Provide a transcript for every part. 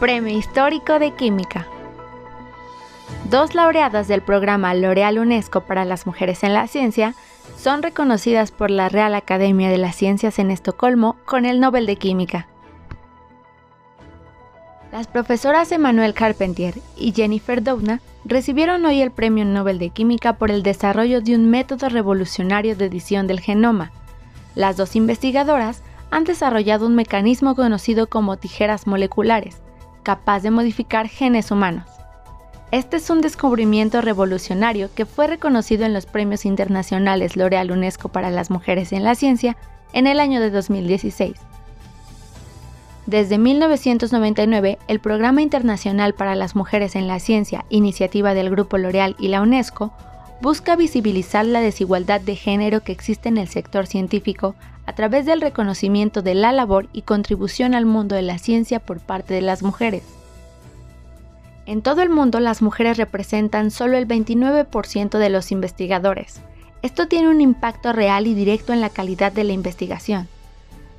Premio Histórico de Química. Dos laureadas del programa L'Oreal UNESCO para las Mujeres en la Ciencia son reconocidas por la Real Academia de las Ciencias en Estocolmo con el Nobel de Química. Las profesoras Emmanuel Carpentier y Jennifer Doudna recibieron hoy el Premio Nobel de Química por el desarrollo de un método revolucionario de edición del genoma. Las dos investigadoras han desarrollado un mecanismo conocido como tijeras moleculares, capaz de modificar genes humanos. Este es un descubrimiento revolucionario que fue reconocido en los premios internacionales L'Oreal UNESCO para las Mujeres en la Ciencia en el año de 2016. Desde 1999, el Programa Internacional para las Mujeres en la Ciencia, iniciativa del Grupo L'Oreal y la UNESCO, busca visibilizar la desigualdad de género que existe en el sector científico a través del reconocimiento de la labor y contribución al mundo de la ciencia por parte de las mujeres. En todo el mundo las mujeres representan solo el 29% de los investigadores. Esto tiene un impacto real y directo en la calidad de la investigación.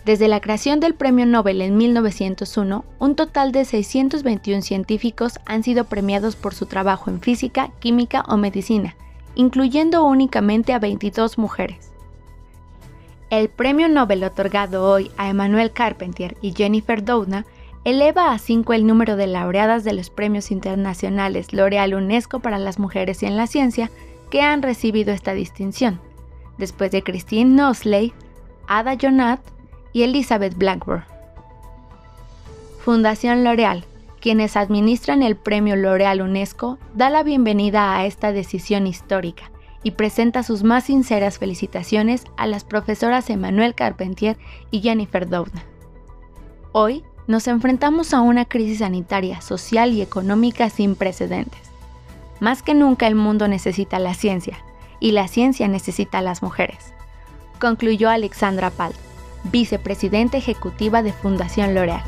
Desde la creación del Premio Nobel en 1901, un total de 621 científicos han sido premiados por su trabajo en física, química o medicina, incluyendo únicamente a 22 mujeres. El premio Nobel otorgado hoy a Emmanuel Carpentier y Jennifer Doudna eleva a 5 el número de laureadas de los premios internacionales L'Oreal UNESCO para las mujeres y en la ciencia que han recibido esta distinción, después de Christine Nosley, Ada Jonat y Elizabeth Blackburn. Fundación L'Oreal, quienes administran el premio L'Oreal UNESCO, da la bienvenida a esta decisión histórica y presenta sus más sinceras felicitaciones a las profesoras Emmanuel Carpentier y Jennifer Doudna. Hoy nos enfrentamos a una crisis sanitaria, social y económica sin precedentes. Más que nunca el mundo necesita la ciencia y la ciencia necesita a las mujeres, concluyó Alexandra Palt, vicepresidenta ejecutiva de Fundación L'Oreal.